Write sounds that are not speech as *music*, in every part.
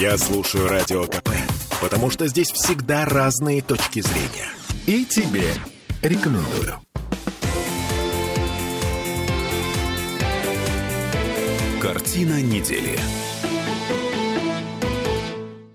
Я слушаю Радио КП, потому что здесь всегда разные точки зрения. И тебе рекомендую. Картина недели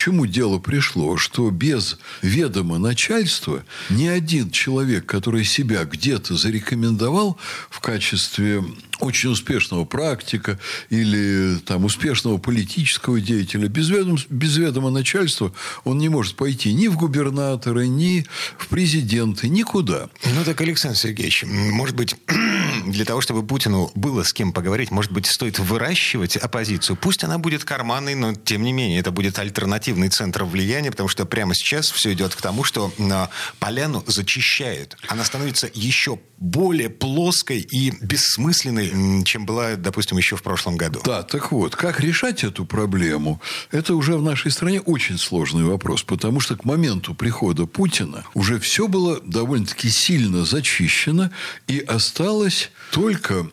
чему дело пришло, что без ведома начальства ни один человек, который себя где-то зарекомендовал в качестве очень успешного практика или там, успешного политического деятеля, без ведома, без ведома начальства он не может пойти ни в губернаторы, ни в президенты, никуда. Ну так, Александр Сергеевич, может быть, *clears throat* для того, чтобы Путину было с кем поговорить, может быть, стоит выращивать оппозицию. Пусть она будет карманной, но тем не менее это будет альтернативный центр влияния, потому что прямо сейчас все идет к тому, что а, поляну зачищают. Она становится еще более плоской и бессмысленной, чем была, допустим, еще в прошлом году. Да, так вот, как решать эту проблему, это уже в нашей стране очень сложный вопрос, потому что к моменту прихода Путина уже все было довольно-таки сильно зачищено, и осталось только,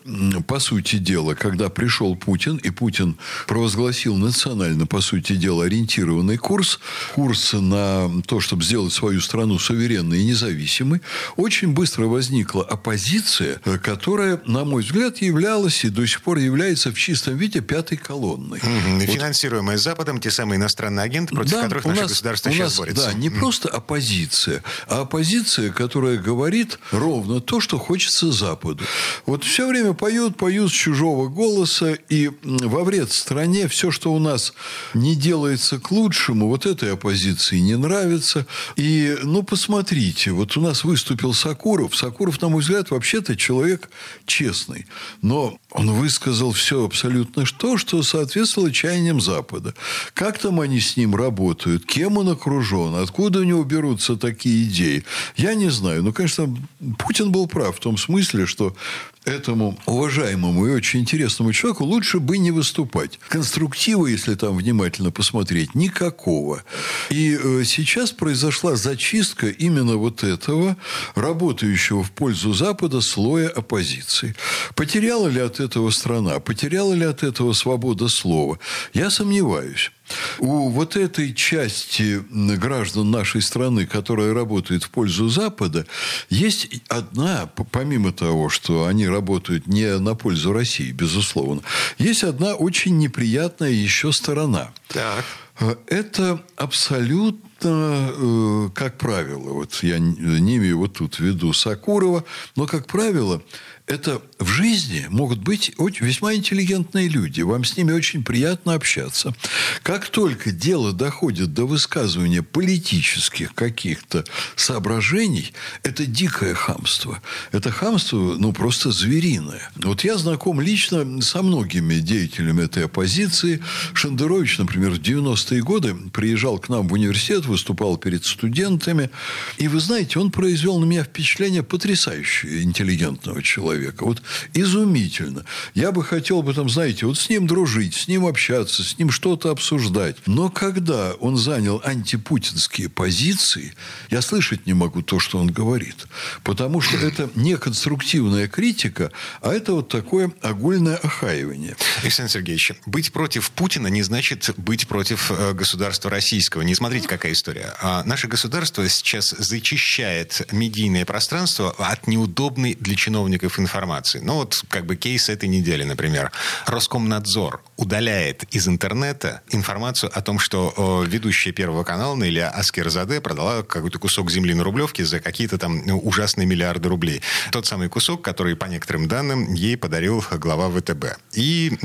по сути дела, когда пришел Путин, и Путин провозгласил национально, по сути дела, ориентированный курс, курс на то, чтобы сделать свою страну суверенной и независимой, очень быстро возникла оппозиция, которая, на мой взгляд, являлась и до сих пор является в чистом виде пятой колонной. Угу. Вот. Финансируемая Западом те самые иностранные агенты, против да, которых наше нас, государство сейчас нас, борется. Да, не угу. просто оппозиция, а оппозиция, которая говорит ровно то, что хочется Западу. Вот все время поют, поют с чужого голоса, и во вред стране все, что у нас не делается к лучшему, лучшему вот этой оппозиции не нравится. И, ну, посмотрите, вот у нас выступил Сакуров. Сакуров, на мой взгляд, вообще-то человек честный. Но он высказал все абсолютно то, что соответствовало чаяниям Запада. Как там они с ним работают, кем он окружен, откуда у него берутся такие идеи, я не знаю. Ну, конечно, Путин был прав в том смысле, что этому уважаемому и очень интересному человеку лучше бы не выступать. Конструктива, если там внимательно посмотреть, никакого. И э, сейчас произошла зачистка именно вот этого, работающего в пользу Запада слоя оппозиции. Потеряла ли от этого страна? Потеряла ли от этого свобода слова? Я сомневаюсь. У вот этой части граждан нашей страны, которая работает в пользу Запада, есть одна, помимо того, что они работают не на пользу России, безусловно, есть одна очень неприятная еще сторона. Так. Это абсолютно э, как правило, вот я не имею вот тут в виду Сакурова, но, как правило, это в жизни могут быть весьма интеллигентные люди. Вам с ними очень приятно общаться. Как только дело доходит до высказывания политических каких-то соображений, это дикое хамство. Это хамство, ну, просто звериное. Вот я знаком лично со многими деятелями этой оппозиции. Шендерович, например, в 90-е годы приезжал к нам в университет, выступал перед студентами. И вы знаете, он произвел на меня впечатление потрясающего интеллигентного человека. Вот изумительно. Я бы хотел бы там, знаете, вот с ним дружить, с ним общаться, с ним что-то обсуждать. Но когда он занял антипутинские позиции, я слышать не могу то, что он говорит. Потому что *clears throat* это не конструктивная критика, а это вот такое огульное охаивание. Александр Сергеевич, быть против Путина не значит быть против э, государства российского. Не смотрите, какая история. А наше государство сейчас зачищает медийное пространство от неудобной для чиновников информации. Ну вот как бы кейс этой недели, например. Роскомнадзор удаляет из интернета информацию о том, что ведущая Первого канала Наиля Аскерзаде продала какой-то кусок земли на Рублевке за какие-то там ну, ужасные миллиарды рублей. Тот самый кусок, который, по некоторым данным, ей подарил глава ВТБ. И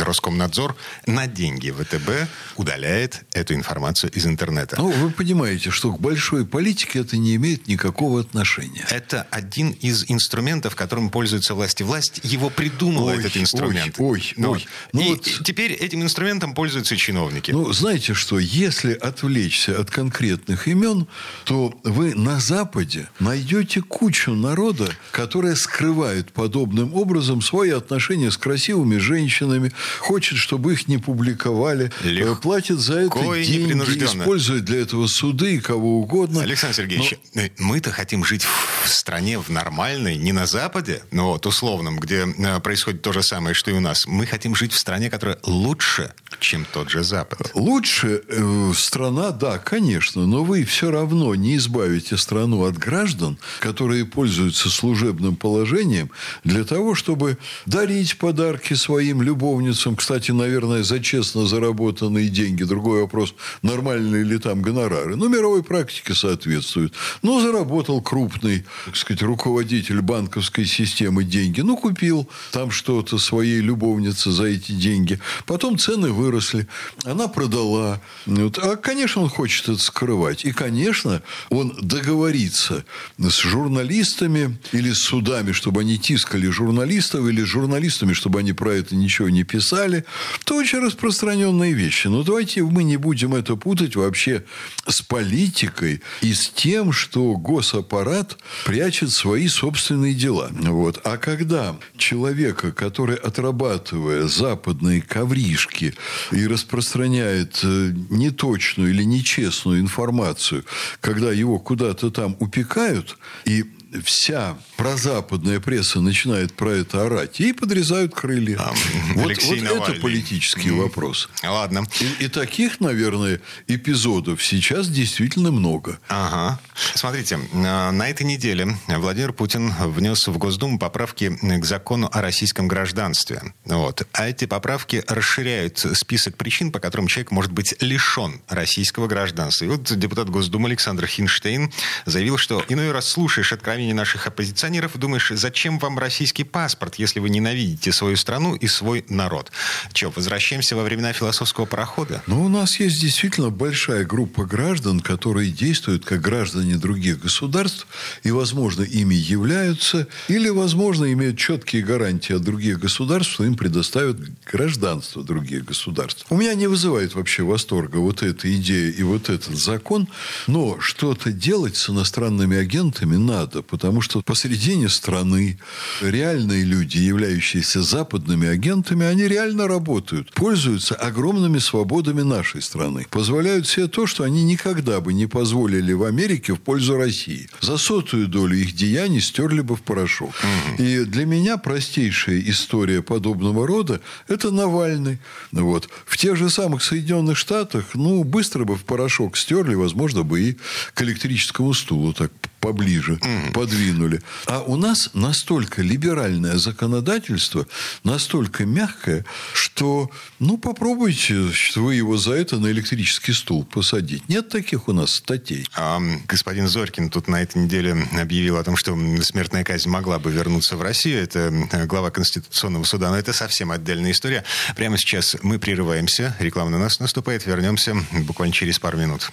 Роскомнадзор на деньги ВТБ удаляет эту информацию из интернета. Ну, вы понимаете, что к большой политике это не имеет никакого отношения. Это один из инструментов, которым пользуются власти. Власть его придумала, ой, этот инструмент. Ой, ой, ну, ой. Ну, и вот... теперь этим инструментом пользуются чиновники. Ну, знаете что, если отвлечься от конкретных имен, то вы на Западе найдете кучу народа, которая скрывает подобным образом свои отношения с красивыми женщинами, хочет, чтобы их не публиковали, Легко платит за это деньги, использует для этого суды и кого угодно. Александр Сергеевич, но... мы-то хотим жить в стране в нормальной, не на Западе, но вот условном, где э, происходит то же самое, что и у нас. Мы хотим жить в стране, которая лучше, чем тот же Запад. Лучше э, страна, да, конечно, но вы все равно не избавите страну от граждан, которые пользуются служебным положением для того, чтобы дарить подарки своим любовницам. Кстати, наверное, за честно заработанные деньги. Другой вопрос, нормальные ли там гонорары. Но мировой практике соответствует. Но заработал крупный, так сказать, руководитель банковской системы деньги. Ну, купил там что-то своей любовнице за эти деньги. Потом цены выросли. Она продала. Вот. А, конечно, он хочет это скрывать. И, конечно, он договорится с журналистами или с судами, чтобы они тискали журналистов, или с журналистами, чтобы они про это ничего не писали. Это очень распространенные вещи. Но давайте мы не будем это путать вообще с политикой и с тем, что госаппарат прячет свои собственные дела. Вот. А когда человека, который, отрабатывая западные ковришки и распространяет э, неточную или нечестную информацию, когда его куда-то там упекают, и вся прозападная пресса начинает про это орать, ей подрезают крылья. А, вот вот это политический mm. вопрос. Ладно. И, и таких, наверное, эпизодов сейчас действительно много. Ага. Смотрите, на этой неделе Владимир Путин внес в Госдуму поправки к закону о российском гражданстве. Вот. А эти поправки расширяют список причин, по которым человек может быть лишен российского гражданства. И вот депутат Госдумы Александр Хинштейн заявил, что иной раз слушаешь откровенно мнение наших оппозиционеров, думаешь, зачем вам российский паспорт, если вы ненавидите свою страну и свой народ? Че, возвращаемся во времена философского парохода? Ну, у нас есть действительно большая группа граждан, которые действуют как граждане других государств и, возможно, ими являются, или, возможно, имеют четкие гарантии от других государств, что им предоставят гражданство других государств. У меня не вызывает вообще восторга вот эта идея и вот этот закон, но что-то делать с иностранными агентами надо, потому что посередине страны реальные люди, являющиеся западными агентами, они реально работают, пользуются огромными свободами нашей страны, позволяют себе то, что они никогда бы не позволили в Америке в пользу России. За сотую долю их деяний стерли бы в порошок. Угу. И для меня простейшая история подобного рода – это Навальный. Вот. В тех же самых Соединенных Штатах, ну, быстро бы в порошок стерли, возможно, бы и к электрическому стулу так поближе mm. подвинули. А у нас настолько либеральное законодательство, настолько мягкое, что, ну, попробуйте вы его за это на электрический стул посадить. Нет таких у нас статей. А, господин Зорькин тут на этой неделе объявил о том, что смертная казнь могла бы вернуться в Россию. Это глава Конституционного суда. Но это совсем отдельная история. Прямо сейчас мы прерываемся. Реклама на нас наступает. Вернемся буквально через пару минут.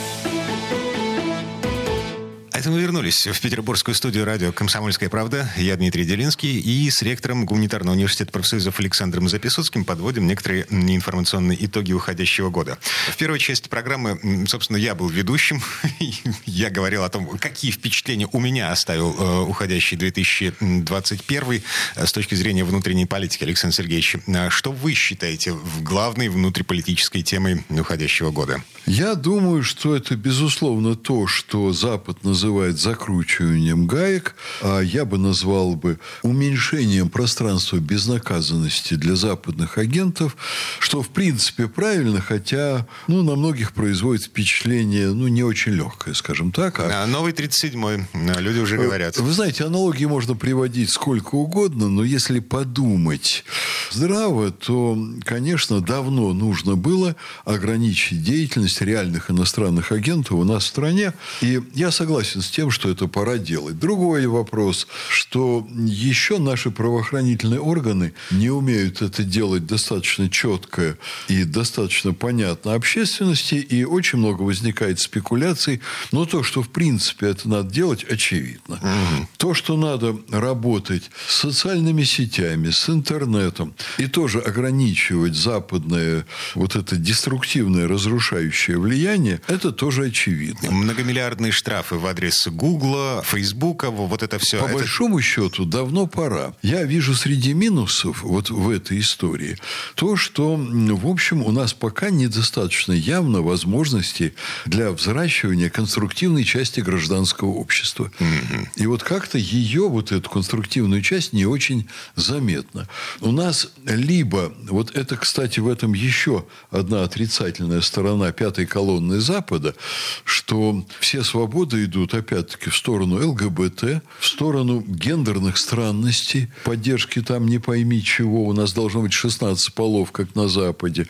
Это мы вернулись в петербургскую студию радио «Комсомольская правда». Я Дмитрий Делинский и с ректором Гуманитарного университета профсоюзов Александром Записоцким подводим некоторые информационные итоги уходящего года. В первой части программы, собственно, я был ведущим. *laughs* я говорил о том, какие впечатления у меня оставил э, уходящий 2021 э, с точки зрения внутренней политики. Александр Сергеевич, э, что вы считаете главной внутриполитической темой уходящего года? Я думаю, что это, безусловно, то, что Запад называет называет закручиванием гаек, а я бы назвал бы уменьшением пространства безнаказанности для западных агентов, что в принципе правильно, хотя ну, на многих производит впечатление ну, не очень легкое, скажем так. А... Новый 37-й, люди уже э, говорят. Вы знаете, аналогии можно приводить сколько угодно, но если подумать здраво, то, конечно, давно нужно было ограничить деятельность реальных иностранных агентов у нас в стране. И я согласен с тем, что это пора делать. Другой вопрос, что еще наши правоохранительные органы не умеют это делать достаточно четко и достаточно понятно общественности, и очень много возникает спекуляций. Но то, что в принципе это надо делать, очевидно. Угу. То, что надо работать с социальными сетями, с интернетом, и тоже ограничивать западное вот это деструктивное, разрушающее влияние, это тоже очевидно. Многомиллиардные штрафы в адрес с Гугла, Фейсбука, вот это все. По это... большому счету, давно пора. Я вижу среди минусов вот в этой истории то, что, в общем, у нас пока недостаточно явно возможностей для взращивания конструктивной части гражданского общества. Mm-hmm. И вот как-то ее, вот эту конструктивную часть, не очень заметно. У нас либо, вот это, кстати, в этом еще одна отрицательная сторона пятой колонны Запада, что все свободы идут, опять-таки, в сторону ЛГБТ, в сторону гендерных странностей, поддержки там не пойми чего, у нас должно быть 16 полов, как на Западе.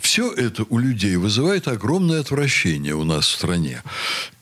Все это у людей вызывает огромное отвращение у нас в стране.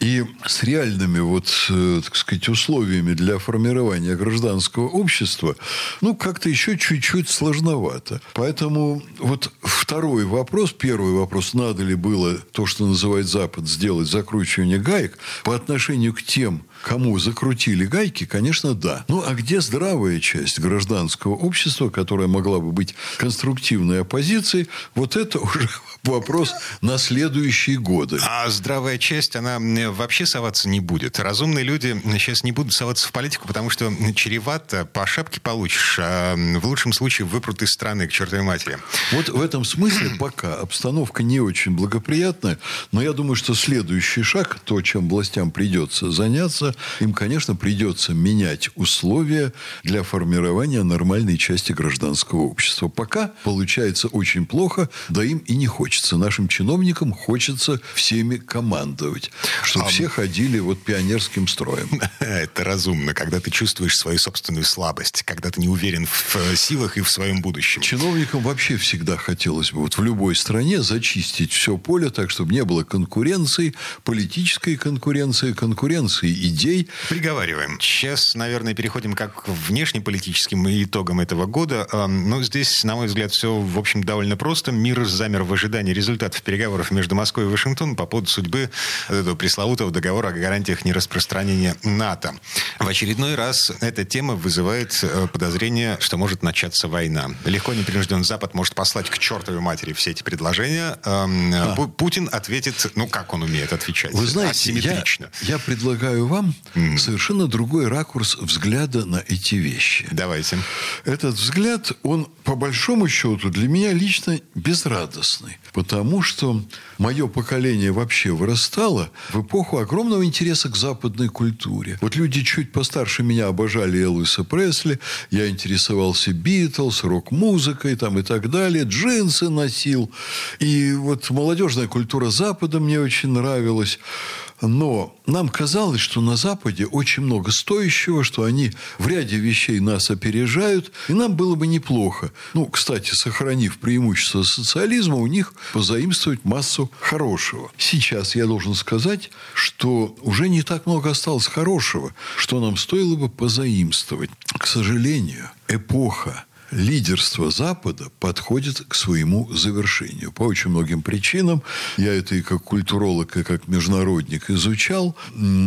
И с реальными вот, э, так сказать, условиями для формирования гражданского общества, ну, как-то еще чуть-чуть сложновато. Поэтому вот второй вопрос, первый вопрос, надо ли было то, что называет Запад, сделать закручивание гаек по отношению к тем, кому закрутили гайки, конечно, да. Ну, а где здравая часть гражданского общества, которая могла бы быть конструктивной оппозицией, вот это *laughs* уже вопрос на следующие годы. А здравая часть, она вообще соваться не будет. Разумные люди сейчас не будут соваться в политику, потому что чревато, по шапке получишь, а в лучшем случае выпрут из страны к чертовой матери. Вот в этом смысле *clears throat* пока обстановка не очень благоприятная, но я думаю, что следующий шаг, то, чем властям придется заняться, им, конечно, придется менять условия для формирования нормальной части гражданского общества. Пока получается очень плохо, да им и не хочется. Нашим чиновникам хочется всеми командовать, чтобы а... все ходили вот пионерским строем. *laughs* Это разумно, когда ты чувствуешь свою собственную слабость, когда ты не уверен в э, силах и в своем будущем. Чиновникам вообще всегда хотелось бы вот в любой стране зачистить все поле так, чтобы не было конкуренции, политической конкуренции, конкуренции идей. Приговариваем. Сейчас, наверное, переходим как к внешнеполитическим итогам этого года. Но здесь, на мой взгляд, все, в общем, довольно просто. Мир замер в ожидании результатов переговоров между Москвой и Вашингтоном по поводу судьбы этого пресловутого договора о гарантиях нераспространения НАТО. В очередной раз эта тема вызывает э, подозрение, что может начаться война. Легко непринужден Запад может послать к чертовой матери все эти предложения. А. Путин ответит, ну, как он умеет отвечать? Вы знаете, я, я предлагаю вам mm. совершенно другой ракурс взгляда на эти вещи. Давайте. Этот взгляд, он по большому счету для меня лично безрадостный. Потому что мое поколение вообще вырастало в эпоху огромного интереса к западной культуре. Вот люди чуть постарше меня обожали Элвиса Пресли, я интересовался Битлз, рок-музыкой там и так далее, джинсы носил. И вот молодежная культура Запада мне очень нравилась. Но нам казалось, что на Западе очень много стоящего, что они в ряде вещей нас опережают, и нам было бы неплохо. Ну, кстати, сохранив преимущество социализма, у них позаимствовать массу хорошего. Сейчас я должен сказать, что уже не так много осталось хорошего, что нам стоило бы позаимствовать. К сожалению, эпоха лидерство Запада подходит к своему завершению. По очень многим причинам. Я это и как культуролог, и как международник изучал.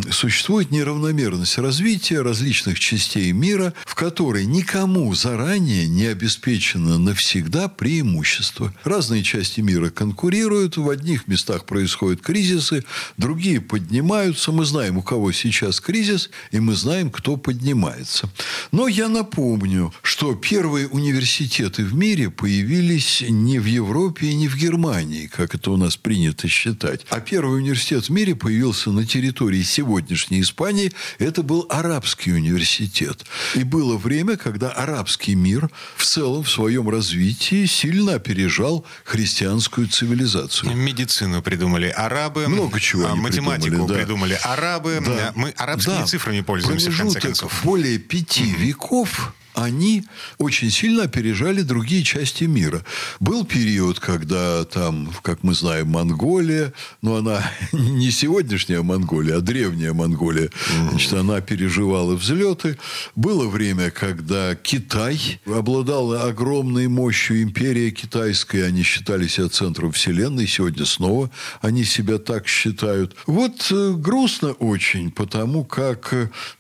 Существует неравномерность развития различных частей мира, в которой никому заранее не обеспечено навсегда преимущество. Разные части мира конкурируют, в одних местах происходят кризисы, другие поднимаются. Мы знаем, у кого сейчас кризис, и мы знаем, кто поднимается. Но я напомню, что первые университеты в мире появились не в Европе и не в Германии, как это у нас принято считать. А первый университет в мире появился на территории сегодняшней Испании. Это был арабский университет. И было время, когда арабский мир в целом в своем развитии сильно опережал христианскую цивилизацию. Медицину придумали арабы. Много чего а, Математику придумали, да. придумали арабы. Да. Мы арабскими да. цифрами пользуемся, Промежуток в конце концов. более пяти mm-hmm. веков они очень сильно опережали другие части мира. Был период, когда там, как мы знаем, Монголия, но она *laughs* не сегодняшняя Монголия, а древняя Монголия, значит, она переживала взлеты. Было время, когда Китай обладал огромной мощью, империя китайская, они считали себя центром вселенной, сегодня снова они себя так считают. Вот э, грустно очень, потому как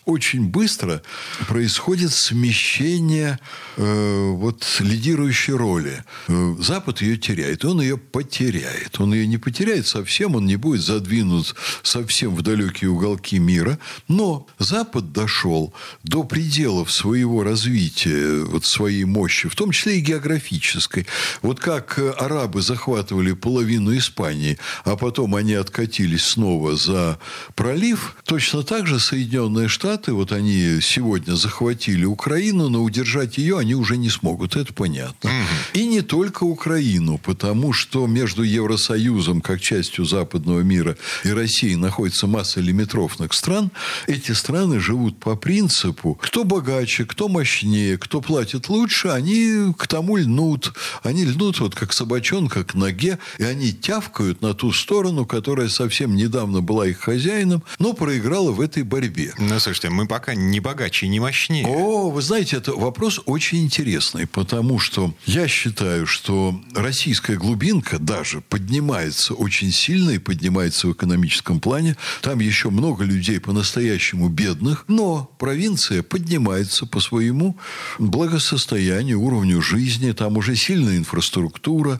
очень быстро происходит смещение э, вот лидирующей роли. Э, Запад ее теряет, он ее потеряет. Он ее не потеряет совсем, он не будет задвинут совсем в далекие уголки мира. Но Запад дошел до пределов своего развития, вот своей мощи, в том числе и географической. Вот как арабы захватывали половину Испании, а потом они откатились снова за пролив, точно так же Соединенные Штаты, вот они сегодня захватили Украину, но удержать ее они уже не смогут, это понятно. Угу. И не только Украину, потому что между Евросоюзом, как частью западного мира, и Россией находится масса лимитрофных стран. Эти страны живут по принципу, кто богаче, кто мощнее, кто платит лучше, они к тому льнут. Они льнут вот как собачонка к ноге, и они тявкают на ту сторону, которая совсем недавно была их хозяином, но проиграла в этой борьбе. Ну, слушайте, мы пока не богаче и не мощнее. О, вы знаете, это вопрос очень интересный, потому что я считаю, что российская глубинка даже поднимается очень сильно и поднимается в экономическом плане. Там еще много людей по-настоящему бедных, но провинция поднимается по своему благосостоянию, уровню жизни, там уже сильная инфраструктура.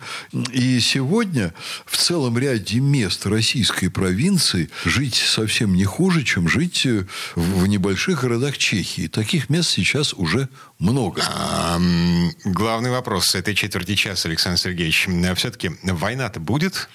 И сегодня в целом ряде мест российской провинции жить совсем не хуже, чем жить в небольших городах Чехии. Таких мест сейчас уже много. А, главный вопрос этой четверти часа, Александр Сергеевич. Все-таки война-то будет?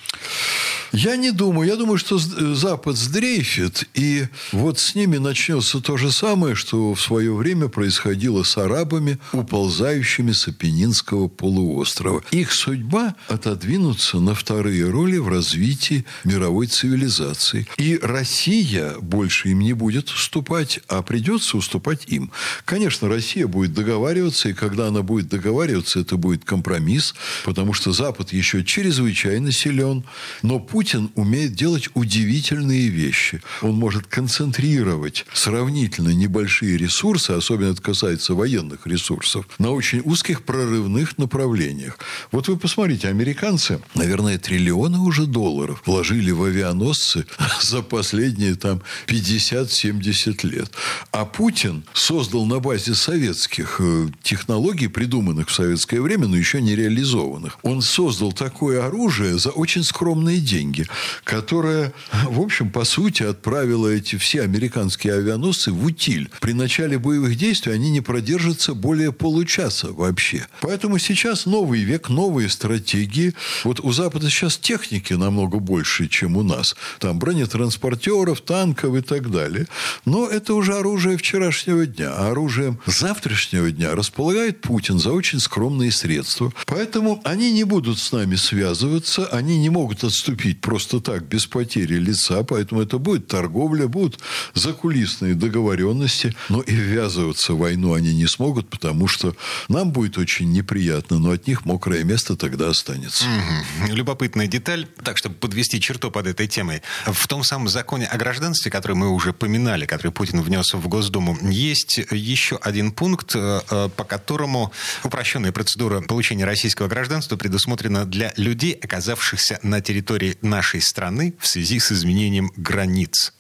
Я не думаю. Я думаю, что Запад сдрейфит, и вот с ними начнется то же самое, что в свое время происходило с арабами, уползающими с Апеннинского полуострова. Их судьба – отодвинуться на вторые роли в развитии мировой цивилизации. И Россия больше им не будет уступать, а придется уступать им. Конечно, Россия будет договариваться, и когда она будет договариваться, это будет компромисс, потому что Запад еще чрезвычайно силен, но путь Путин умеет делать удивительные вещи. Он может концентрировать сравнительно небольшие ресурсы, особенно это касается военных ресурсов, на очень узких прорывных направлениях. Вот вы посмотрите, американцы, наверное, триллионы уже долларов вложили в авианосцы *laughs* за последние там 50-70 лет. А Путин создал на базе советских э, технологий, придуманных в советское время, но еще не реализованных. Он создал такое оружие за очень скромные деньги деньги, которая, в общем, по сути, отправила эти все американские авианосцы в утиль. При начале боевых действий они не продержатся более получаса вообще. Поэтому сейчас новый век, новые стратегии. Вот у Запада сейчас техники намного больше, чем у нас. Там бронетранспортеров, танков и так далее. Но это уже оружие вчерашнего дня. А оружием завтрашнего дня располагает Путин за очень скромные средства. Поэтому они не будут с нами связываться, они не могут отступить просто так, без потери лица, поэтому это будет торговля, будут закулисные договоренности, но и ввязываться в войну они не смогут, потому что нам будет очень неприятно, но от них мокрое место тогда останется. Угу. Любопытная деталь, так, чтобы подвести черту под этой темой. В том самом законе о гражданстве, который мы уже поминали, который Путин внес в Госдуму, есть еще один пункт, э, э, по которому упрощенная процедура получения российского гражданства предусмотрена для людей, оказавшихся на территории нашей страны в связи с изменением границ.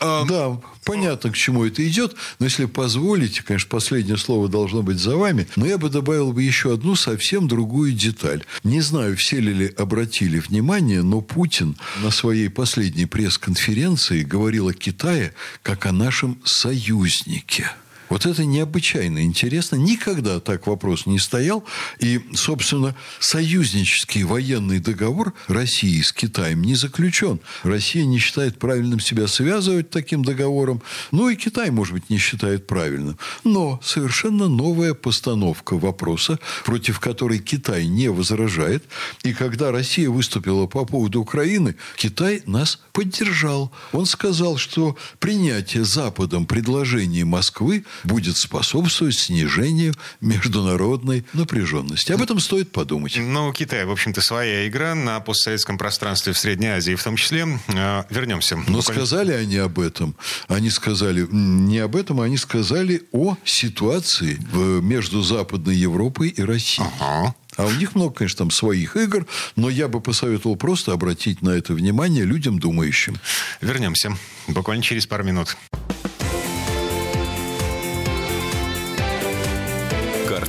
Да, понятно, к чему это идет. Но если позволите, конечно, последнее слово должно быть за вами. Но я бы добавил бы еще одну совсем другую деталь. Не знаю, все ли обратили внимание, но Путин на своей последней пресс-конференции говорил о Китае как о нашем союзнике. Вот это необычайно интересно. Никогда так вопрос не стоял. И, собственно, союзнический военный договор России с Китаем не заключен. Россия не считает правильным себя связывать таким договором. Ну и Китай, может быть, не считает правильным. Но совершенно новая постановка вопроса, против которой Китай не возражает. И когда Россия выступила по поводу Украины, Китай нас поддержал. Он сказал, что принятие Западом предложений Москвы будет способствовать снижению международной напряженности. Об этом стоит подумать. Ну, Китай, в общем-то, своя игра на постсоветском пространстве в Средней Азии в том числе. А, вернемся. Но сказали они об этом. Они сказали не об этом, они сказали о ситуации между Западной Европой и Россией. Ага. А у них много, конечно, там своих игр, но я бы посоветовал просто обратить на это внимание людям думающим. Вернемся буквально через пару минут.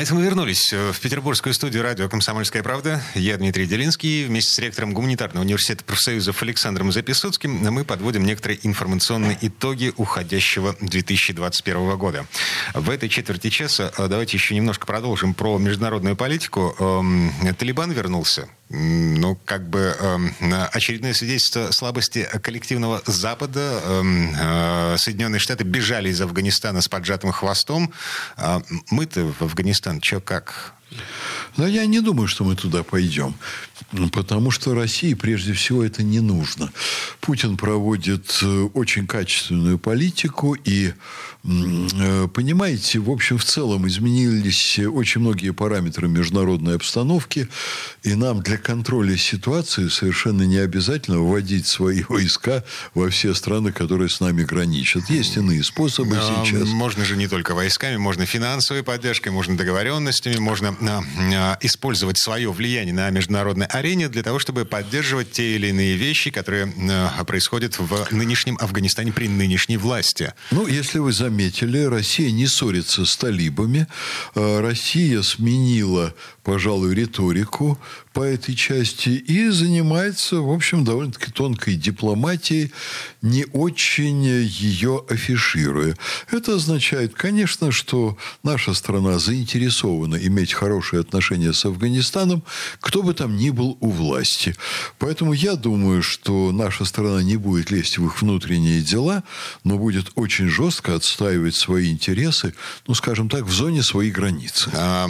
А это мы вернулись э, в петербургскую студию радио «Комсомольская правда». Я Дмитрий Делинский. Вместе с ректором Гуманитарного университета профсоюзов Александром Записоцким мы подводим некоторые информационные итоги уходящего 2021 года. В этой четверти часа э, давайте еще немножко продолжим про международную политику. Эм, Талибан вернулся ну, как бы э, очередное свидетельство слабости коллективного Запада. Э, э, Соединенные Штаты бежали из Афганистана с поджатым хвостом. Э, мы-то в Афганистан что как? Но я не думаю, что мы туда пойдем. Потому что России прежде всего это не нужно. Путин проводит э, очень качественную политику и э, Понимаете, в общем, в целом изменились очень многие параметры международной обстановки, и нам для контроля ситуации совершенно не обязательно вводить свои *laughs* войска во все страны, которые с нами граничат. Есть иные способы Но сейчас. Можно же не только войсками, можно финансовой поддержкой, можно договоренностями, можно а, использовать свое влияние на международной арене для того, чтобы поддерживать те или иные вещи, которые а, происходят в нынешнем Афганистане при нынешней власти. Ну, если вы заметили, Россия не ссорится с талибами. А, Россия сменила пожалуй, риторику по этой части и занимается, в общем, довольно-таки тонкой дипломатией, не очень ее афишируя. Это означает, конечно, что наша страна заинтересована иметь хорошие отношения с Афганистаном, кто бы там ни был у власти. Поэтому я думаю, что наша страна не будет лезть в их внутренние дела, но будет очень жестко отстаивать свои интересы, ну, скажем так, в зоне своей границы. А,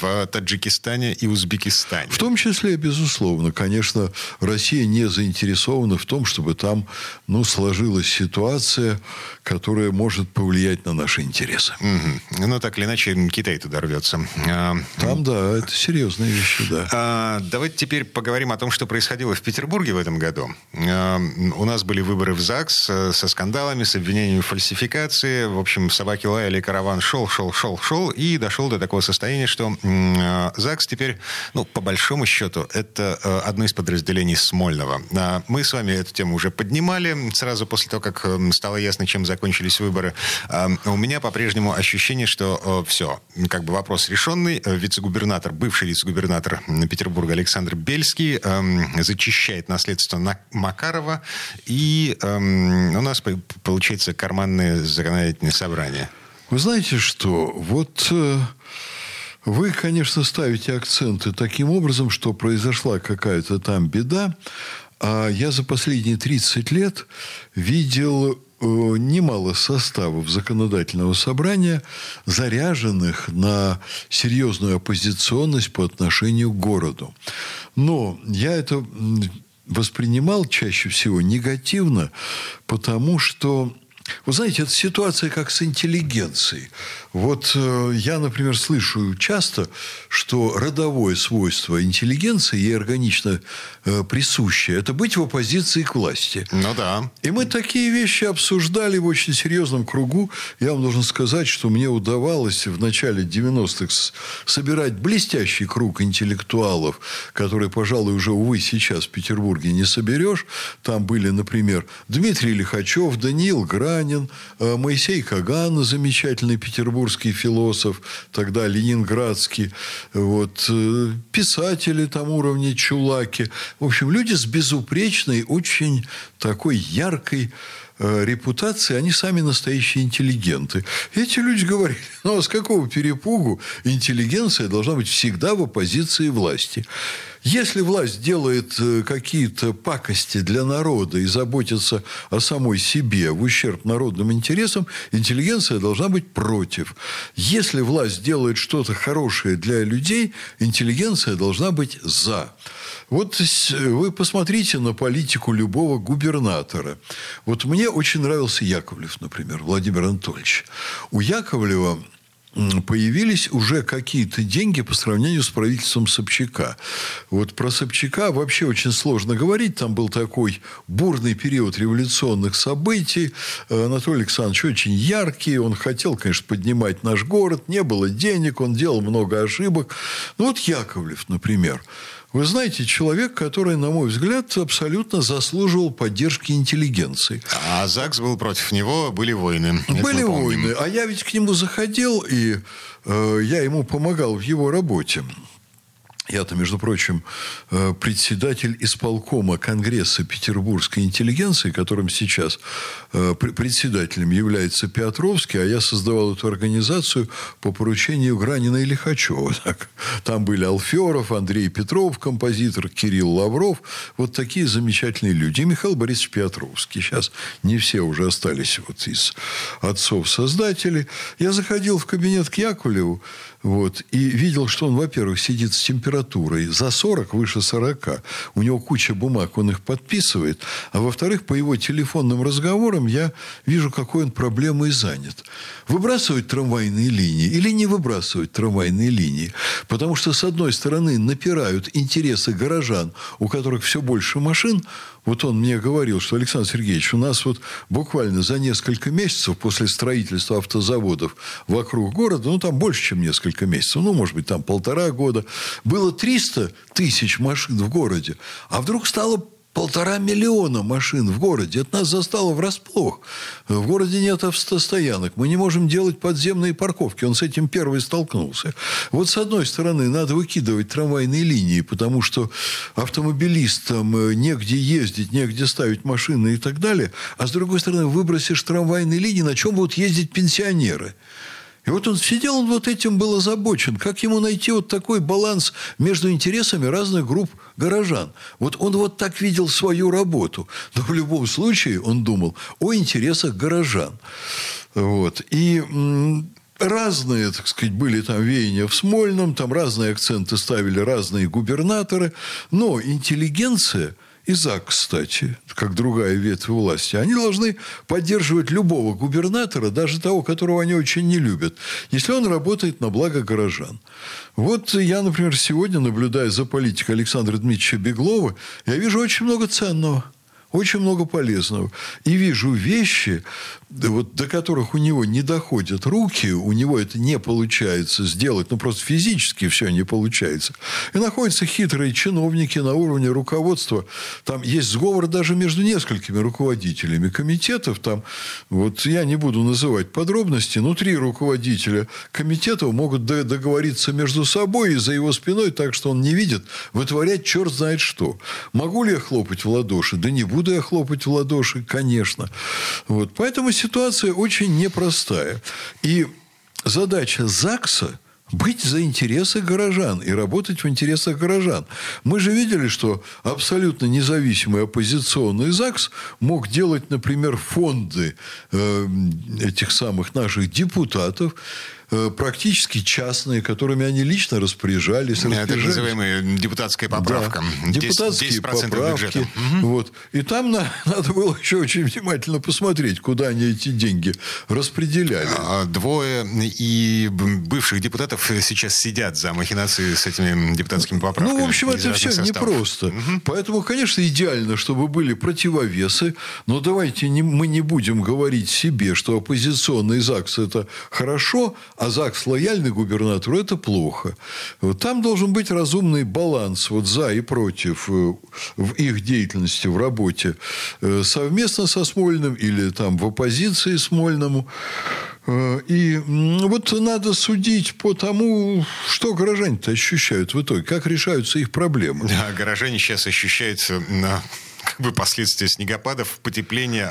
в Таджикистане Таджикистане и Узбекистане. В том числе, безусловно. Конечно, Россия не заинтересована в том, чтобы там ну, сложилась ситуация, которая может повлиять на наши интересы. Угу. Ну, так или иначе, Китай туда рвется. А, там, да, это серьезные вещи, да. А, давайте теперь поговорим о том, что происходило в Петербурге в этом году. А, у нас были выборы в ЗАГС э, со скандалами, с обвинениями в фальсификации. В общем, собаки лаяли, караван шел, шел, шел, шел, и дошел до такого состояния, что ЗАГС теперь, ну, по большому счету, это э, одно из подразделений Смольного. А, мы с вами эту тему уже поднимали сразу после того, как эм, стало ясно, чем закончились выборы. У меня по-прежнему ощущение, что э, все, как бы вопрос решенный. Э, вице-губернатор, бывший вице-губернатор Петербурга Александр Бельский эм, зачищает наследство на Макарова, и эм, у нас получается карманное законодательное собрание. Вы знаете что? Вот вы, конечно, ставите акценты таким образом, что произошла какая-то там беда, а я за последние 30 лет видел э, немало составов законодательного собрания, заряженных на серьезную оппозиционность по отношению к городу. Но я это воспринимал чаще всего негативно, потому что вы знаете, это ситуация как с интеллигенцией. Вот э, я, например, слышу часто, что родовое свойство интеллигенции ей органично э, присущее – это быть в оппозиции к власти. Ну да. И мы такие вещи обсуждали в очень серьезном кругу. Я вам должен сказать, что мне удавалось в начале 90-х собирать блестящий круг интеллектуалов, которые, пожалуй, уже, увы, сейчас в Петербурге не соберешь. Там были, например, Дмитрий Лихачев, Даниил Гранин, э, Моисей Каган, замечательный Петербург петербургский философ, тогда ленинградский, вот, э, писатели там уровня Чулаки. В общем, люди с безупречной, очень такой яркой э, репутации, они сами настоящие интеллигенты. эти люди говорили, ну а с какого перепугу интеллигенция должна быть всегда в оппозиции власти? Если власть делает э, какие-то пакости для народа и заботится о самой себе в ущерб народным интересам, интеллигенция должна быть против. Если власть делает что-то хорошее для людей, интеллигенция должна быть за. Вот вы посмотрите на политику любого губернатора. Вот мне очень нравился Яковлев, например, Владимир Анатольевич. У Яковлева появились уже какие-то деньги по сравнению с правительством Собчака. Вот про Собчака вообще очень сложно говорить. Там был такой бурный период революционных событий. Анатолий Александрович очень яркий. Он хотел, конечно, поднимать наш город. Не было денег, он делал много ошибок. Ну, вот Яковлев, например. Вы знаете, человек, который, на мой взгляд, абсолютно заслуживал поддержки интеллигенции. А ЗАГС был против него, были войны. Были войны. А я ведь к нему заходил, и э, я ему помогал в его работе. Я-то, между прочим, э, председатель исполкома Конгресса петербургской интеллигенции, которым сейчас э, председателем является Петровский, а я создавал эту организацию по поручению Гранина и Лихачева. *laughs* Там были Алферов, Андрей Петров, композитор, Кирилл Лавров. Вот такие замечательные люди. И Михаил Борисович Петровский. Сейчас не все уже остались вот из отцов-создателей. Я заходил в кабинет к Яковлеву, вот, и видел, что он, во-первых, сидит с температурой за 40, выше 40. У него куча бумаг, он их подписывает. А во-вторых, по его телефонным разговорам я вижу, какой он проблемой занят. Выбрасывать трамвайные линии или не выбрасывать трамвайные линии? Потому что, с одной стороны, напирают интересы горожан, у которых все больше машин, вот он мне говорил, что Александр Сергеевич, у нас вот буквально за несколько месяцев после строительства автозаводов вокруг города, ну, там больше, чем несколько месяцев, ну, может быть, там полтора года, было 300 тысяч машин в городе, а вдруг стало полтора миллиона машин в городе. Это нас застало врасплох. В городе нет автостоянок. Мы не можем делать подземные парковки. Он с этим первый столкнулся. Вот с одной стороны, надо выкидывать трамвайные линии, потому что автомобилистам э, негде ездить, негде ставить машины и так далее. А с другой стороны, выбросишь трамвайные линии, на чем будут ездить пенсионеры? И вот он сидел, он вот этим был озабочен. Как ему найти вот такой баланс между интересами разных групп горожан? Вот он вот так видел свою работу. Но в любом случае он думал о интересах горожан. Вот. И разные, так сказать, были там веяния в Смольном, там разные акценты ставили разные губернаторы, но интеллигенция – и кстати, как другая ветвь власти, они должны поддерживать любого губернатора, даже того, которого они очень не любят, если он работает на благо горожан. Вот я, например, сегодня, наблюдая за политикой Александра Дмитриевича Беглова, я вижу очень много ценного очень много полезного. И вижу вещи, вот, до которых у него не доходят руки, у него это не получается сделать, ну, просто физически все не получается. И находятся хитрые чиновники на уровне руководства. Там есть сговор даже между несколькими руководителями комитетов. Там, вот я не буду называть подробности, но три руководителя комитетов могут договориться между собой и за его спиной так, что он не видит, вытворять черт знает что. Могу ли я хлопать в ладоши? Да не буду я хлопать в ладоши, конечно. Вот. Поэтому ситуация очень непростая. И задача ЗАГСа быть за интересы горожан и работать в интересах горожан. Мы же видели, что абсолютно независимый оппозиционный ЗАГС мог делать, например, фонды э, этих самых наших депутатов, практически частные, которыми они лично распоряжались. Это так называемая депутатская поправка. Да, депутатские 10, 10 поправки. Угу. Вот. И там на, *laughs* надо было еще очень внимательно посмотреть, куда они эти деньги распределяли. А, двое и бывших депутатов сейчас сидят за махинации с этими депутатскими поправками. Ну, в общем, это все непросто. Угу. Поэтому, конечно, идеально, чтобы были противовесы, но давайте не, мы не будем говорить себе, что оппозиционный ЗАГС – это хорошо, а ЗАГС лояльный губернатору – это плохо. Там должен быть разумный баланс вот за и против э, в их деятельности, в работе э, совместно со Смольным или там в оппозиции Смольному. Э, и вот надо судить по тому, что горожане-то ощущают в итоге, как решаются их проблемы. Да, горожане сейчас ощущают как бы последствия снегопадов, потепления,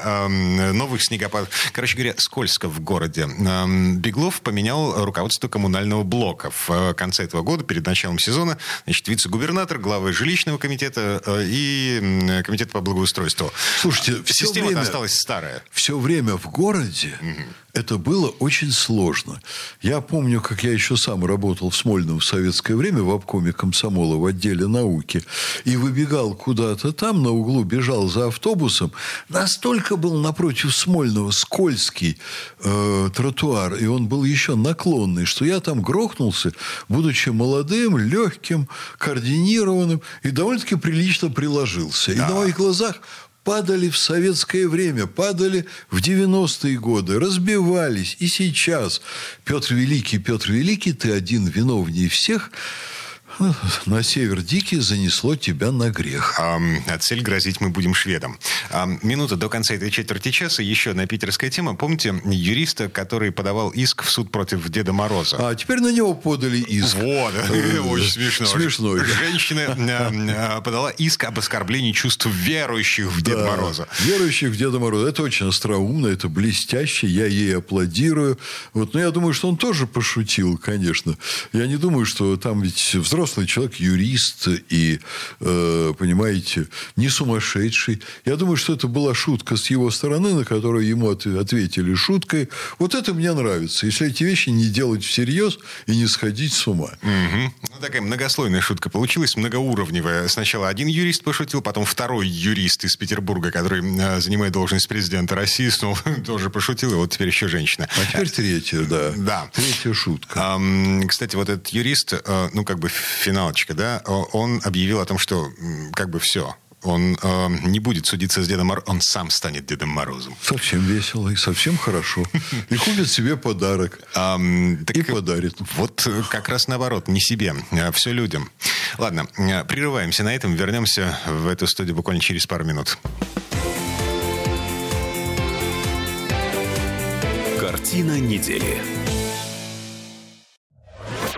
новых снегопадов. Короче говоря, скользко в городе. Беглов поменял руководство коммунального блока. В э, конце этого года, перед началом сезона, значит, вице-губернатор, главы жилищного комитета э, и комитета по благоустройству. Слушайте, система время, осталась старая. Все время в городе угу. это было очень сложно. Я помню, как я еще сам работал в Смольном в советское время в обкоме комсомола в отделе науки и выбегал куда-то там на углу бежал за автобусом, настолько был напротив Смольного скользкий э, тротуар, и он был еще наклонный, что я там грохнулся, будучи молодым, легким, координированным, и довольно-таки прилично приложился. И на моих глазах падали в советское время, падали в 90-е годы, разбивались. И сейчас Петр Великий, Петр Великий, ты один виновнее всех – на север дикий занесло тебя на грех. А, а цель грозить мы будем шведам. А, минута до конца этой четверти часа. Еще одна питерская тема. Помните юриста, который подавал иск в суд против Деда Мороза? А теперь на него подали иск. Вот. *laughs* Э, Очень смешно. Смешно. Женщина *laughs* подала иск об оскорблении чувств верующих в Деда Мороза. Верующих в Деда Мороза. Это очень остроумно, это блестяще. Я ей аплодирую. Вот. Но я думаю, что он тоже пошутил, конечно. Я не думаю, что там ведь взрослые взрослый человек, юрист и, э, понимаете, не сумасшедший. Я думаю, что это была шутка с его стороны, на которую ему ответили шуткой. Вот это мне нравится. Если эти вещи не делать всерьез и не сходить с ума. Угу. Ну, такая многослойная шутка получилась, многоуровневая. Сначала один юрист пошутил, потом второй юрист из Петербурга, который э, занимает должность президента России, снова *laughs* тоже пошутил, и вот теперь еще женщина. А теперь третья, да. Да. Третья шутка. Кстати, вот этот юрист, э, ну, как бы финалочка, да, он объявил о том, что как бы все, он э, не будет судиться с Дедом Морозом, он сам станет Дедом Морозом. Совсем весело и совсем хорошо. И купит себе подарок. А, так, и подарит. Вот как раз наоборот, не себе, а все людям. Ладно, прерываемся на этом, вернемся в эту студию буквально через пару минут. Картина недели.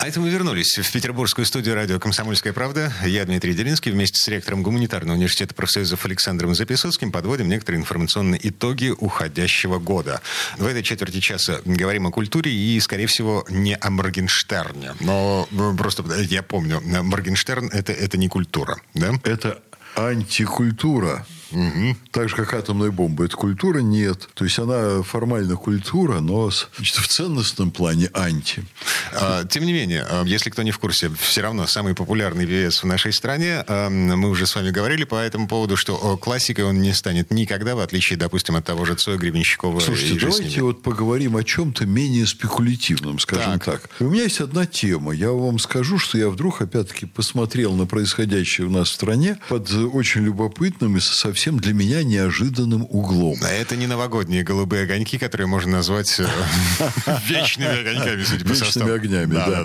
А это мы вернулись в петербургскую студию радио «Комсомольская правда». Я Дмитрий Делинский вместе с ректором Гуманитарного университета профсоюзов Александром Записоцким подводим некоторые информационные итоги уходящего года. В этой четверти часа говорим о культуре и, скорее всего, не о Моргенштерне. Но ну, просто я помню, Моргенштерн это, – это не культура, да? Это антикультура. Угу. Так же, как атомная бомба. Это культура? Нет. То есть, она формально культура, но значит, в ценностном плане анти. А, тем не менее, а, если кто не в курсе, все равно самый популярный певец в нашей стране. А, мы уже с вами говорили по этому поводу, что классикой он не станет никогда, в отличие, допустим, от того же Цоя Гребенщикова. Слушайте, давайте вот поговорим о чем-то менее спекулятивном, скажем так. так. У меня есть одна тема. Я вам скажу, что я вдруг, опять-таки, посмотрел на происходящее у нас в стране под очень любопытным и совсем совсем для меня неожиданным углом. А это не новогодние голубые огоньки, которые можно назвать э, *laughs* вечными огоньками, судя по Вечными огнями, да.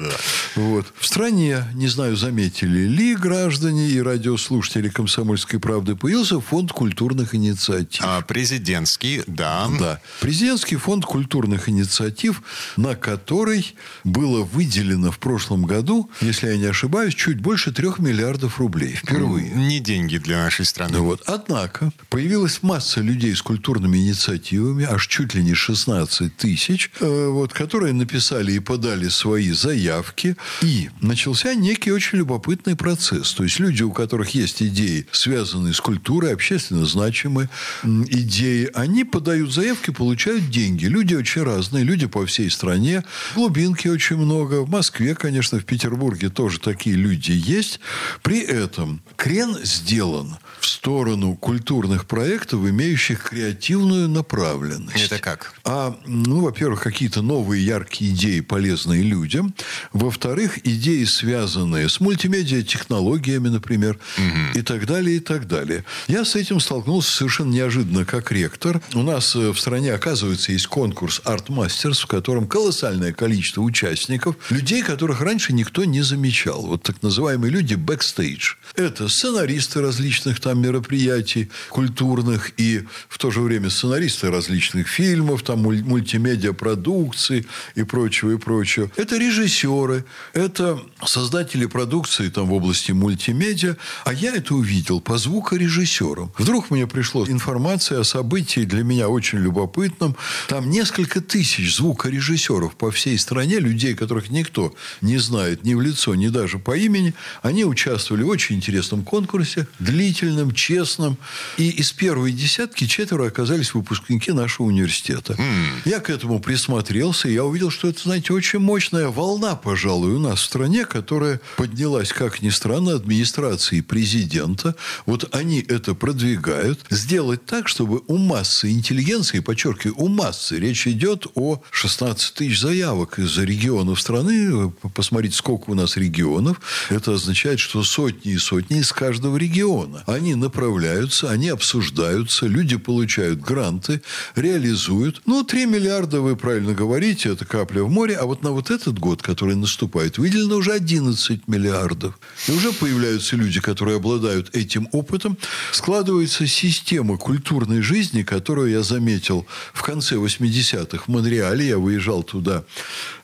Вот. В стране, не знаю, заметили ли граждане и радиослушатели «Комсомольской правды», появился фонд культурных инициатив. А, президентский, да. Да. Президентский фонд культурных инициатив, на который было выделено в прошлом году, если я не ошибаюсь, чуть больше трех миллиардов рублей впервые. Не деньги для нашей страны. Вот. Однако Однако появилась масса людей с культурными инициативами, аж чуть ли не 16 тысяч, э, вот, которые написали и подали свои заявки. И начался некий очень любопытный процесс. То есть люди, у которых есть идеи, связанные с культурой, общественно значимые идеи, они подают заявки, получают деньги. Люди очень разные, люди по всей стране. Глубинки очень много. В Москве, конечно, в Петербурге тоже такие люди есть. При этом крен сделан в сторону культурных проектов, имеющих креативную направленность. Это как? А, ну, во-первых, какие-то новые яркие идеи, полезные людям. Во-вторых, идеи, связанные с мультимедиа-технологиями, например, угу. и так далее, и так далее. Я с этим столкнулся совершенно неожиданно как ректор. У нас э, в стране, оказывается, есть конкурс Art Masters, в котором колоссальное количество участников, людей, которых раньше никто не замечал. Вот так называемые люди бэкстейдж. Это сценаристы различных там мероприятий, событий культурных и в то же время сценаристы различных фильмов, там мультимедиа продукции и прочего, и прочего. Это режиссеры, это создатели продукции там в области мультимедиа, а я это увидел по звукорежиссерам. Вдруг мне пришла информация о событии для меня очень любопытном. Там несколько тысяч звукорежиссеров по всей стране, людей, которых никто не знает ни в лицо, ни даже по имени, они участвовали в очень интересном конкурсе, длительном, честном. И из первой десятки четверо оказались выпускники нашего университета. Mm. Я к этому присмотрелся, и я увидел, что это, знаете, очень мощная волна, пожалуй, у нас в стране, которая поднялась, как ни странно, администрации президента. Вот они это продвигают. Сделать так, чтобы у массы интеллигенции, подчеркиваю, у массы, речь идет о 16 тысяч заявок из регионов страны. Посмотрите, сколько у нас регионов. Это означает, что сотни и сотни из каждого региона. Они направляются, они обсуждаются, люди получают гранты, реализуют. Ну, 3 миллиарда, вы правильно говорите, это капля в море. А вот на вот этот год, который наступает, выделено уже 11 миллиардов. И уже появляются люди, которые обладают этим опытом. Складывается система культурной жизни, которую я заметил в конце 80-х в Монреале. Я выезжал туда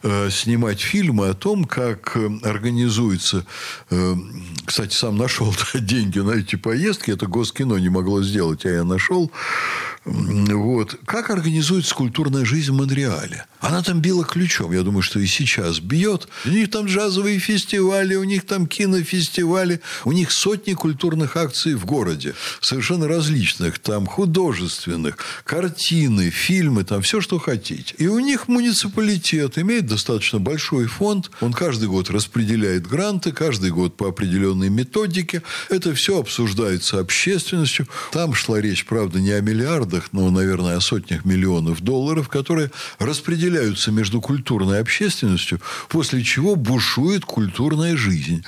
э, снимать фильмы о том, как э, организуется... Э, кстати, сам нашел *laughs* деньги на эти поездки. Это Госкино не могло сделать, а я нашел. Вот. Как организуется культурная жизнь в Монреале? Она там била ключом. Я думаю, что и сейчас бьет. У них там джазовые фестивали, у них там кинофестивали. У них сотни культурных акций в городе. Совершенно различных. Там художественных, картины, фильмы, там все, что хотите. И у них муниципалитет имеет достаточно большой фонд. Он каждый год распределяет гранты, каждый год по определенной методике. Это все обсуждается общественностью. Там шла речь, правда, не о миллиардах, миллиардах, ну, наверное, о сотнях миллионов долларов, которые распределяются между культурной общественностью, после чего бушует культурная жизнь.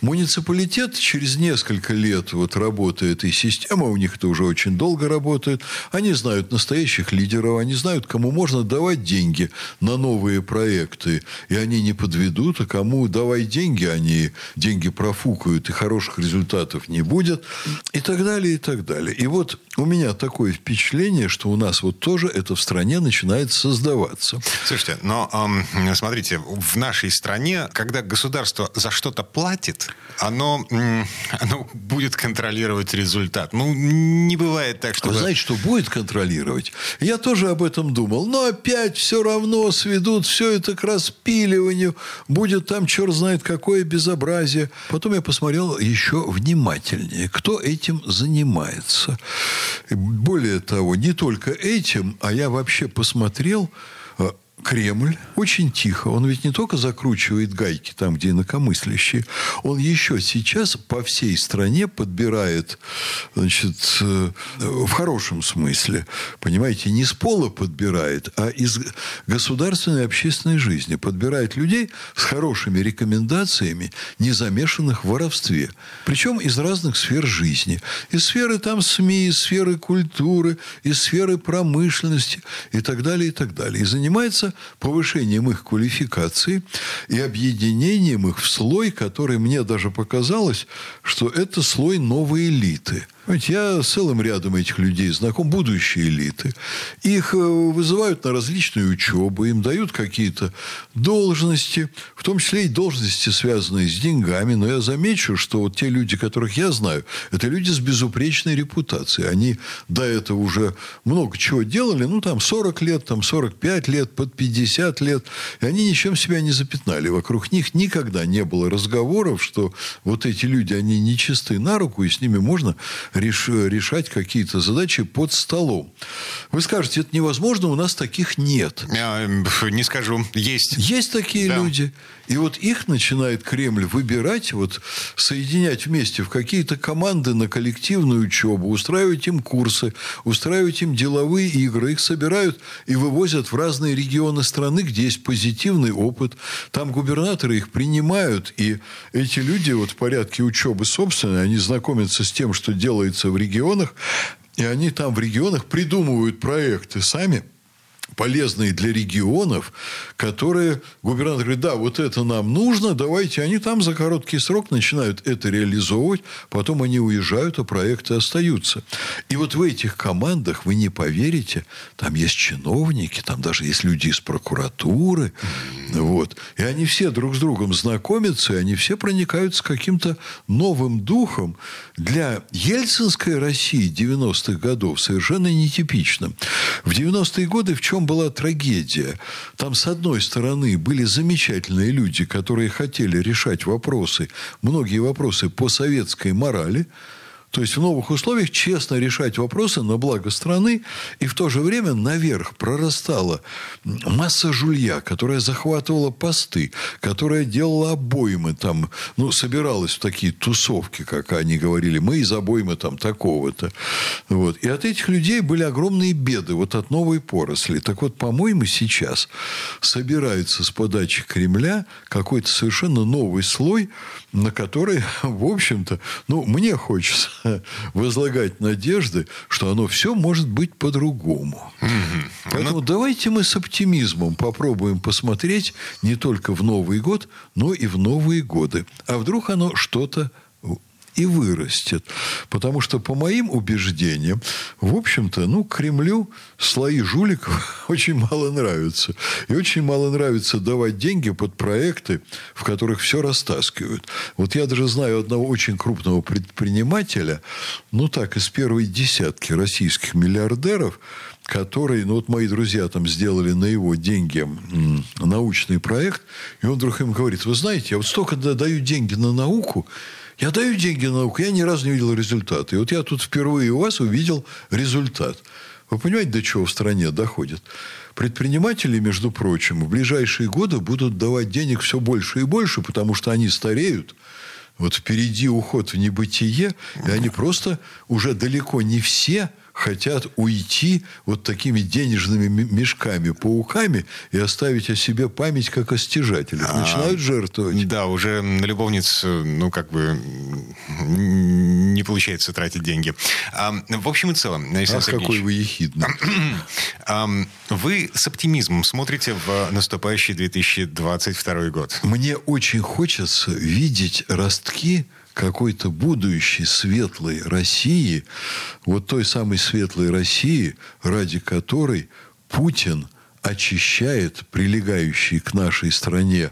Муниципалитет через несколько лет вот работы этой системы, у них это уже очень долго работает, они знают настоящих лидеров, они знают, кому можно давать деньги на новые проекты, и они не подведут, а кому давай деньги, они деньги профукают, и хороших результатов не будет, и так далее, и так далее. И вот у меня такое впечатление, впечатление, что у нас вот тоже это в стране начинает создаваться. Слушайте, но эм, смотрите, в нашей стране, когда государство за что-то платит, оно, оно будет контролировать результат. Ну, не бывает так, что... Вы знаете, что будет контролировать? Я тоже об этом думал. Но опять все равно сведут все это к распиливанию. Будет там черт знает какое безобразие. Потом я посмотрел еще внимательнее, кто этим занимается. Более того, того, не только этим, а я вообще посмотрел Кремль очень тихо. Он ведь не только закручивает гайки там, где инакомыслящие. Он еще сейчас по всей стране подбирает, значит, э, в хорошем смысле, понимаете, не с пола подбирает, а из государственной общественной жизни. Подбирает людей с хорошими рекомендациями, не замешанных в воровстве. Причем из разных сфер жизни. Из сферы там СМИ, из сферы культуры, из сферы промышленности и так далее, и так далее. И занимается заниматься повышением их квалификации и объединением их в слой, который мне даже показалось, что это слой новой элиты – Понимаете, я с целым рядом этих людей знаком, будущие элиты. Их э, вызывают на различные учебы, им дают какие-то должности, в том числе и должности, связанные с деньгами. Но я замечу, что вот те люди, которых я знаю, это люди с безупречной репутацией. Они до этого уже много чего делали, ну, там, 40 лет, там, 45 лет, под 50 лет. И они ничем себя не запятнали. Вокруг них никогда не было разговоров, что вот эти люди, они нечисты на руку, и с ними можно реш, решать какие-то задачи под столом. Вы скажете, это невозможно, у нас таких нет. Я не скажу, есть. Есть такие да. люди. И вот их начинает Кремль выбирать, вот соединять вместе в какие-то команды на коллективную учебу, устраивать им курсы, устраивать им деловые игры. Их собирают и вывозят в разные регионы страны, где есть позитивный опыт. Там губернаторы их принимают, и эти люди вот в порядке учебы собственной, они знакомятся с тем, что делается в регионах, и они там в регионах придумывают проекты сами – полезные для регионов, которые губернатор говорит, да, вот это нам нужно, давайте. Они там за короткий срок начинают это реализовывать, потом они уезжают, а проекты остаются. И вот в этих командах, вы не поверите, там есть чиновники, там даже есть люди из прокуратуры, вот. И они все друг с другом знакомятся, и они все проникаются каким-то новым духом для ельцинской России 90-х годов совершенно нетипичным. В 90-е годы в чем была трагедия? Там, с одной стороны, были замечательные люди, которые хотели решать вопросы, многие вопросы по советской морали, то есть в новых условиях честно решать вопросы на благо страны, и в то же время наверх прорастала масса жулья, которая захватывала посты, которая делала обоймы там, ну, собиралась в такие тусовки, как они говорили, мы из обоймы там такого-то. Вот. И от этих людей были огромные беды, вот от новой поросли. Так вот, по-моему, сейчас собирается с подачи Кремля какой-то совершенно новый слой, на который, *laughs* в общем-то, ну, мне хочется *laughs* возлагать надежды, что оно все может быть по-другому. Поэтому ну... давайте мы с оптимизмом попробуем посмотреть не только в Новый год, но и в новые годы. А вдруг оно что-то и вырастет. Потому что, по моим убеждениям, в общем-то, ну, Кремлю слои жуликов *laughs* очень мало нравятся. И очень мало нравится давать деньги под проекты, в которых все растаскивают. Вот я даже знаю одного очень крупного предпринимателя, ну так, из первой десятки российских миллиардеров, который, ну вот мои друзья там сделали на его деньги научный проект, и он вдруг им говорит, вы знаете, я вот столько даю деньги на науку, я даю деньги на науку, я ни разу не видел результата. И вот я тут впервые у вас увидел результат. Вы понимаете, до чего в стране доходит? Предприниматели, между прочим, в ближайшие годы будут давать денег все больше и больше, потому что они стареют. Вот впереди уход в небытие, и они просто уже далеко не все – хотят уйти вот такими денежными мешками, пауками и оставить о себе память как о стяжателях. А, Начинают жертвовать. Да, уже на любовниц, ну, как бы не получается тратить деньги. А, в общем и целом, Александр Ах, какой вы ехидный. *clears throat* Вы с оптимизмом смотрите в наступающий 2022 год. Мне очень хочется видеть ростки какой-то будущей светлой России, вот той самой светлой России, ради которой Путин очищает прилегающие к нашей стране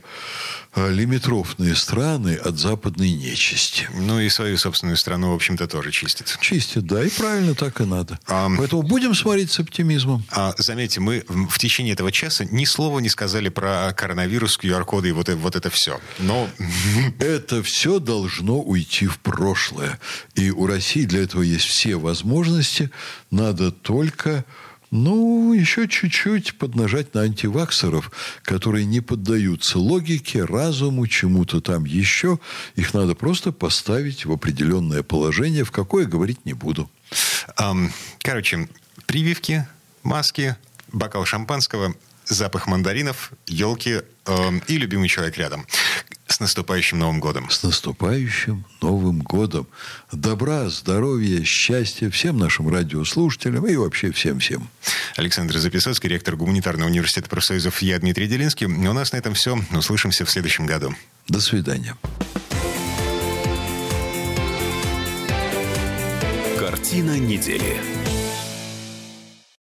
а, лимитрофные страны от западной нечисти. Ну и свою собственную страну, в общем-то, тоже чистит. Чистит, да, и правильно так и надо. А, Поэтому будем смотреть с оптимизмом. А, заметьте, мы в течение этого часа ни слова не сказали про коронавирус, QR-коды и вот, вот это все. Но... *laughs* Это все должно уйти в прошлое. И у России для этого есть все возможности. Надо только ну, еще чуть-чуть поднажать на антиваксеров, которые не поддаются логике, разуму, чему-то там еще. Их надо просто поставить в определенное положение, в какое говорить не буду. Короче, прививки, маски, бокал шампанского, запах мандаринов, елки э, и любимый человек рядом. С наступающим Новым годом. С наступающим Новым годом. Добра, здоровья, счастья всем нашим радиослушателям и вообще всем-всем. Александр Записоцкий, ректор Гуманитарного университета профсоюзов. Я Дмитрий Делинский. У нас на этом все. Услышимся в следующем году. До свидания. Картина недели.